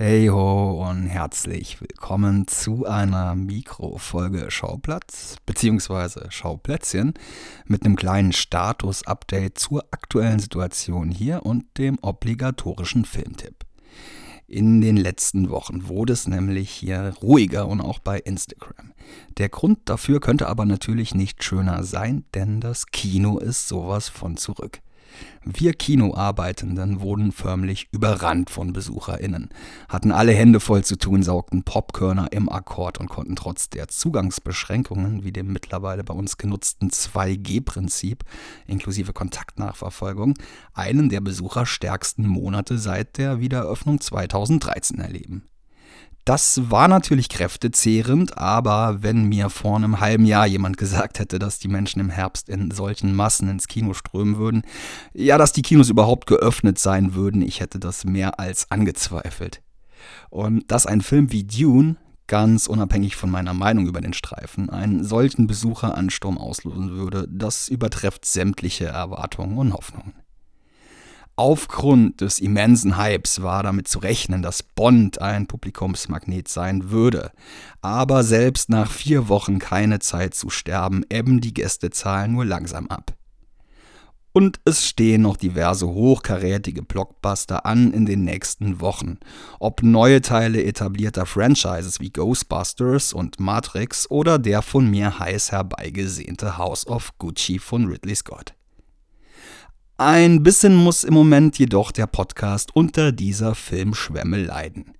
Hey ho und herzlich willkommen zu einer Mikrofolge Schauplatz bzw. Schauplätzchen mit einem kleinen Status-Update zur aktuellen Situation hier und dem obligatorischen Filmtipp. In den letzten Wochen wurde es nämlich hier ruhiger und auch bei Instagram. Der Grund dafür könnte aber natürlich nicht schöner sein, denn das Kino ist sowas von zurück. Wir Kinoarbeitenden wurden förmlich überrannt von BesucherInnen, hatten alle Hände voll zu tun, saugten Popkörner im Akkord und konnten trotz der Zugangsbeschränkungen, wie dem mittlerweile bei uns genutzten 2G-Prinzip inklusive Kontaktnachverfolgung, einen der besucherstärksten Monate seit der Wiedereröffnung 2013 erleben. Das war natürlich kräftezehrend, aber wenn mir vor einem halben Jahr jemand gesagt hätte, dass die Menschen im Herbst in solchen Massen ins Kino strömen würden, ja, dass die Kinos überhaupt geöffnet sein würden, ich hätte das mehr als angezweifelt. Und dass ein Film wie Dune, ganz unabhängig von meiner Meinung über den Streifen, einen solchen Besucheransturm auslösen würde, das übertrifft sämtliche Erwartungen und Hoffnungen. Aufgrund des immensen Hypes war damit zu rechnen, dass Bond ein Publikumsmagnet sein würde. Aber selbst nach vier Wochen keine Zeit zu sterben, ebben die Gästezahlen nur langsam ab. Und es stehen noch diverse hochkarätige Blockbuster an in den nächsten Wochen. Ob neue Teile etablierter Franchises wie Ghostbusters und Matrix oder der von mir heiß herbeigesehnte House of Gucci von Ridley Scott. Ein bisschen muss im Moment jedoch der Podcast unter dieser Filmschwemme leiden.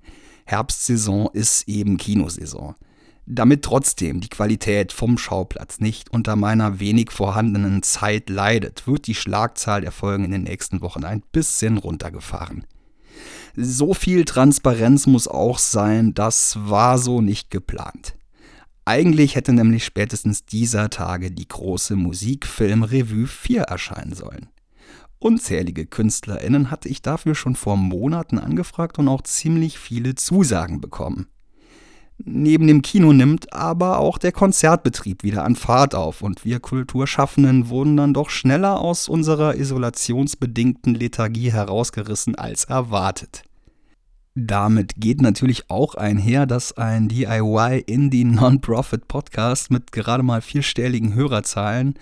Herbstsaison ist eben Kinosaison. Damit trotzdem die Qualität vom Schauplatz nicht unter meiner wenig vorhandenen Zeit leidet, wird die Schlagzahl der Folgen in den nächsten Wochen ein bisschen runtergefahren. So viel Transparenz muss auch sein, das war so nicht geplant. Eigentlich hätte nämlich spätestens dieser Tage die große Musikfilm-Revue 4 erscheinen sollen. Unzählige KünstlerInnen hatte ich dafür schon vor Monaten angefragt und auch ziemlich viele Zusagen bekommen. Neben dem Kino nimmt aber auch der Konzertbetrieb wieder an Fahrt auf und wir Kulturschaffenden wurden dann doch schneller aus unserer isolationsbedingten Lethargie herausgerissen als erwartet. Damit geht natürlich auch einher, dass ein DIY Indie Non-Profit Podcast mit gerade mal vierstelligen Hörerzahlen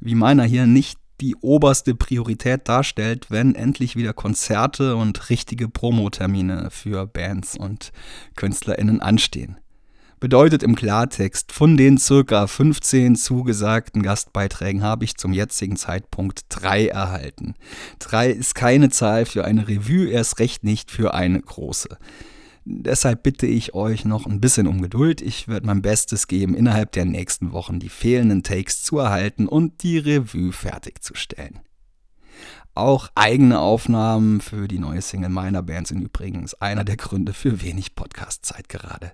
wie meiner hier nicht die oberste Priorität darstellt, wenn endlich wieder Konzerte und richtige Promotermine für Bands und KünstlerInnen anstehen. Bedeutet im Klartext, von den circa 15 zugesagten Gastbeiträgen habe ich zum jetzigen Zeitpunkt drei erhalten. Drei ist keine Zahl für eine Revue, erst recht nicht für eine große. Deshalb bitte ich euch noch ein bisschen um Geduld. Ich werde mein Bestes geben, innerhalb der nächsten Wochen die fehlenden Takes zu erhalten und die Revue fertigzustellen. Auch eigene Aufnahmen für die neue Single meiner Band sind übrigens einer der Gründe für wenig Podcast-Zeit gerade.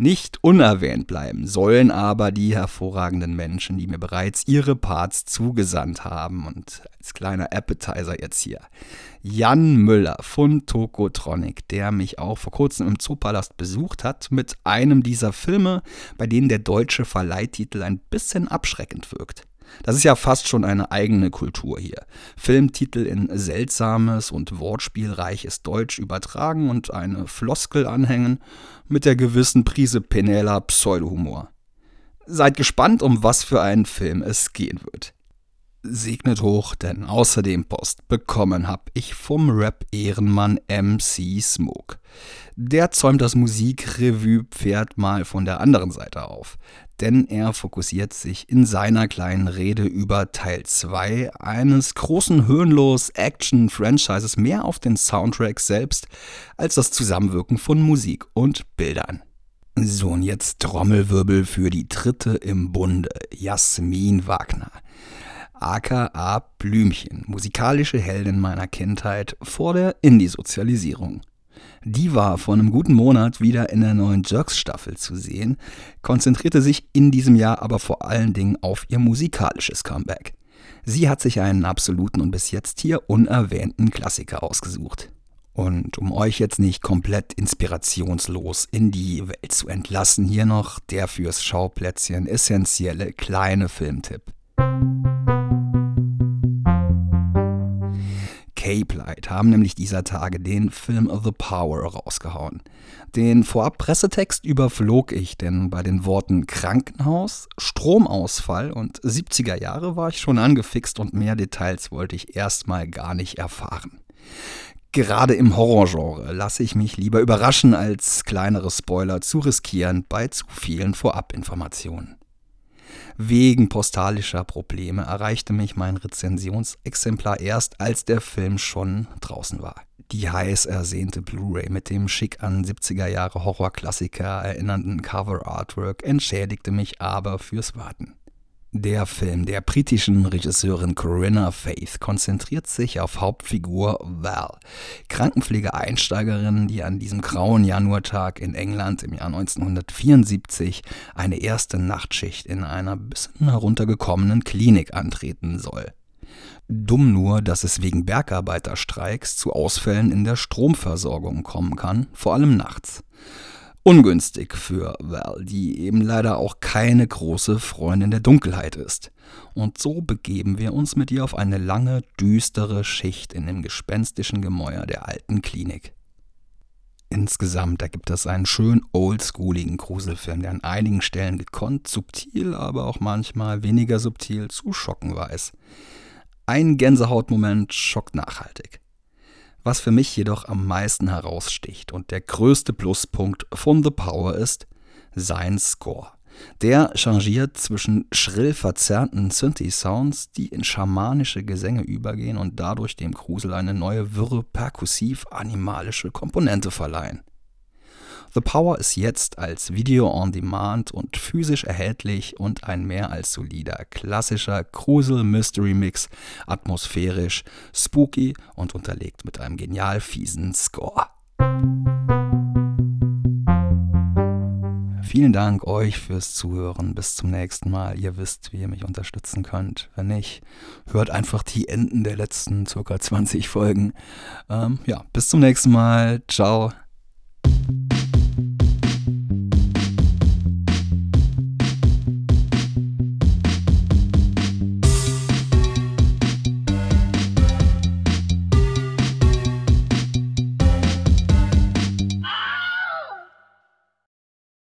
Nicht unerwähnt bleiben sollen aber die hervorragenden Menschen, die mir bereits ihre Parts zugesandt haben. Und als kleiner Appetizer jetzt hier. Jan Müller von Tokotronic, der mich auch vor kurzem im Zoopalast besucht hat, mit einem dieser Filme, bei denen der deutsche Verleihtitel ein bisschen abschreckend wirkt. Das ist ja fast schon eine eigene Kultur hier. Filmtitel in seltsames und wortspielreiches Deutsch übertragen und eine Floskel anhängen mit der gewissen Prise Penela Pseudohumor. Seid gespannt, um was für einen Film es gehen wird. Segnet hoch, denn außerdem Post bekommen hab ich vom Rap-Ehrenmann MC Smoke. Der zäumt das Musikrevue-Pferd mal von der anderen Seite auf, denn er fokussiert sich in seiner kleinen Rede über Teil 2 eines großen Höhenlos-Action-Franchises mehr auf den Soundtrack selbst als das Zusammenwirken von Musik und Bildern. So, und jetzt Trommelwirbel für die Dritte im Bunde, Jasmin Wagner aka Blümchen, musikalische Heldin meiner Kindheit vor der Indie-Sozialisierung. Die war vor einem guten Monat wieder in der neuen Jerks-Staffel zu sehen, konzentrierte sich in diesem Jahr aber vor allen Dingen auf ihr musikalisches Comeback. Sie hat sich einen absoluten und bis jetzt hier unerwähnten Klassiker ausgesucht. Und um euch jetzt nicht komplett inspirationslos in die Welt zu entlassen, hier noch der fürs Schauplätzchen essentielle kleine Filmtipp. Cape Light haben nämlich dieser Tage den Film The Power rausgehauen. Den Vorab-Pressetext überflog ich, denn bei den Worten Krankenhaus, Stromausfall und 70er Jahre war ich schon angefixt und mehr Details wollte ich erstmal gar nicht erfahren. Gerade im Horrorgenre lasse ich mich lieber überraschen, als kleinere Spoiler zu riskieren bei zu vielen Vorabinformationen. Wegen postalischer Probleme erreichte mich mein Rezensionsexemplar erst, als der Film schon draußen war. Die heiß ersehnte Blu-ray mit dem schick an 70er Jahre Horrorklassiker erinnernden Cover Artwork entschädigte mich aber fürs Warten. Der Film der britischen Regisseurin Corinna Faith konzentriert sich auf Hauptfigur Val, Krankenpflegeeinsteigerin, die an diesem grauen Januartag in England im Jahr 1974 eine erste Nachtschicht in einer bisschen heruntergekommenen Klinik antreten soll. Dumm nur, dass es wegen Bergarbeiterstreiks zu Ausfällen in der Stromversorgung kommen kann, vor allem nachts ungünstig für Val, die eben leider auch keine große Freundin der Dunkelheit ist. Und so begeben wir uns mit ihr auf eine lange, düstere Schicht in dem gespenstischen Gemäuer der alten Klinik. Insgesamt ergibt es einen schön oldschooligen Gruselfilm, der an einigen Stellen gekonnt, subtil, aber auch manchmal weniger subtil zu schocken weiß. Ein Gänsehautmoment schockt nachhaltig. Was für mich jedoch am meisten heraussticht und der größte Pluspunkt von The Power ist sein Score. Der changiert zwischen schrill verzerrten Synthi-Sounds, die in schamanische Gesänge übergehen und dadurch dem Grusel eine neue wirre, perkussiv-animalische Komponente verleihen. The Power ist jetzt als Video on Demand und physisch erhältlich und ein mehr als solider, klassischer Grusel-Mystery-Mix, atmosphärisch, spooky und unterlegt mit einem genial fiesen Score. Vielen Dank euch fürs Zuhören. Bis zum nächsten Mal. Ihr wisst, wie ihr mich unterstützen könnt. Wenn nicht, hört einfach die Enden der letzten ca. 20 Folgen. Ähm, ja, bis zum nächsten Mal. Ciao.